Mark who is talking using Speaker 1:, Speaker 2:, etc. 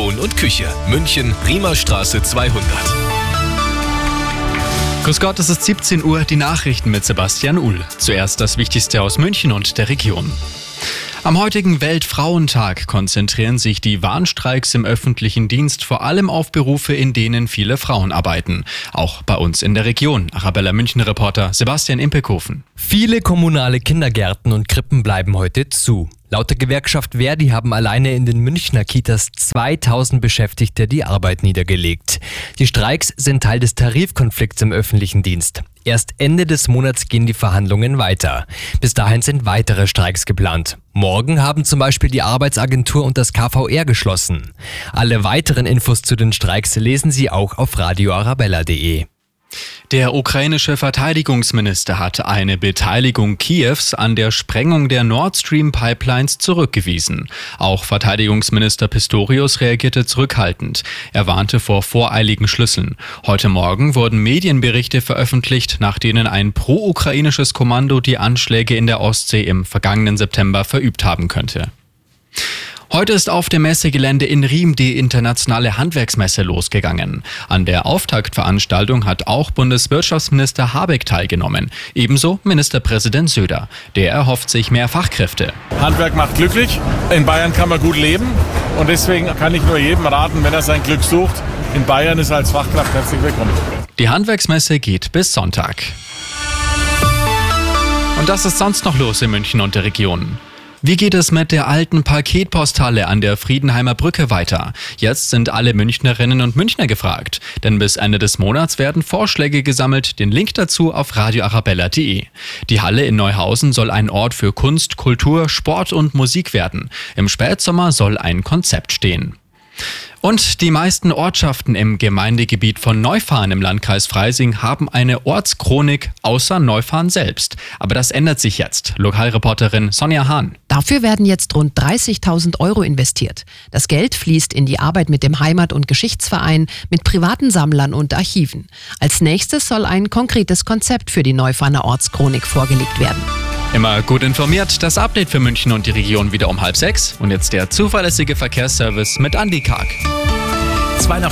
Speaker 1: Balkon und Küche. München, Riemerstraße 200.
Speaker 2: Grüß Gott, es ist 17 Uhr, die Nachrichten mit Sebastian Uhl. Zuerst das Wichtigste aus München und der Region. Am heutigen Weltfrauentag konzentrieren sich die Warnstreiks im öffentlichen Dienst vor allem auf Berufe, in denen viele Frauen arbeiten. Auch bei uns in der Region. Arabella München-Reporter Sebastian Impekofen.
Speaker 3: Viele kommunale Kindergärten und Krippen bleiben heute zu. Laut der Gewerkschaft Verdi haben alleine in den Münchner Kitas 2000 Beschäftigte die Arbeit niedergelegt. Die Streiks sind Teil des Tarifkonflikts im öffentlichen Dienst. Erst Ende des Monats gehen die Verhandlungen weiter. Bis dahin sind weitere Streiks geplant. Morgen haben zum Beispiel die Arbeitsagentur und das KVR geschlossen. Alle weiteren Infos zu den Streiks lesen Sie auch auf radioarabella.de.
Speaker 2: Der ukrainische Verteidigungsminister hat eine Beteiligung Kiews an der Sprengung der Nord Stream Pipelines zurückgewiesen. Auch Verteidigungsminister Pistorius reagierte zurückhaltend. Er warnte vor voreiligen Schlüsseln. Heute Morgen wurden Medienberichte veröffentlicht, nach denen ein pro-ukrainisches Kommando die Anschläge in der Ostsee im vergangenen September verübt haben könnte. Heute ist auf dem Messegelände in Riem die internationale Handwerksmesse losgegangen. An der Auftaktveranstaltung hat auch Bundeswirtschaftsminister Habeck teilgenommen, ebenso Ministerpräsident Söder. Der erhofft sich mehr Fachkräfte.
Speaker 4: Handwerk macht glücklich. In Bayern kann man gut leben und deswegen kann ich nur jedem raten, wenn er sein Glück sucht, in Bayern ist er als Fachkraft herzlich willkommen.
Speaker 2: Die Handwerksmesse geht bis Sonntag. Und das ist sonst noch los in München und der Region. Wie geht es mit der alten Paketposthalle an der Friedenheimer Brücke weiter? Jetzt sind alle Münchnerinnen und Münchner gefragt, denn bis Ende des Monats werden Vorschläge gesammelt, den Link dazu auf radioarabella.de. Die Halle in Neuhausen soll ein Ort für Kunst, Kultur, Sport und Musik werden. Im Spätsommer soll ein Konzept stehen. Und die meisten Ortschaften im Gemeindegebiet von Neufahren im Landkreis Freising haben eine Ortschronik außer Neufahren selbst. Aber das ändert sich jetzt. Lokalreporterin Sonja Hahn.
Speaker 5: Dafür werden jetzt rund 30.000 Euro investiert. Das Geld fließt in die Arbeit mit dem Heimat- und Geschichtsverein, mit privaten Sammlern und Archiven. Als nächstes soll ein konkretes Konzept für die Neufahrener Ortschronik vorgelegt werden.
Speaker 2: Immer gut informiert, das Update für München und die Region wieder um halb sechs. Und jetzt der zuverlässige Verkehrsservice mit Andy Karg.
Speaker 6: Zwei nach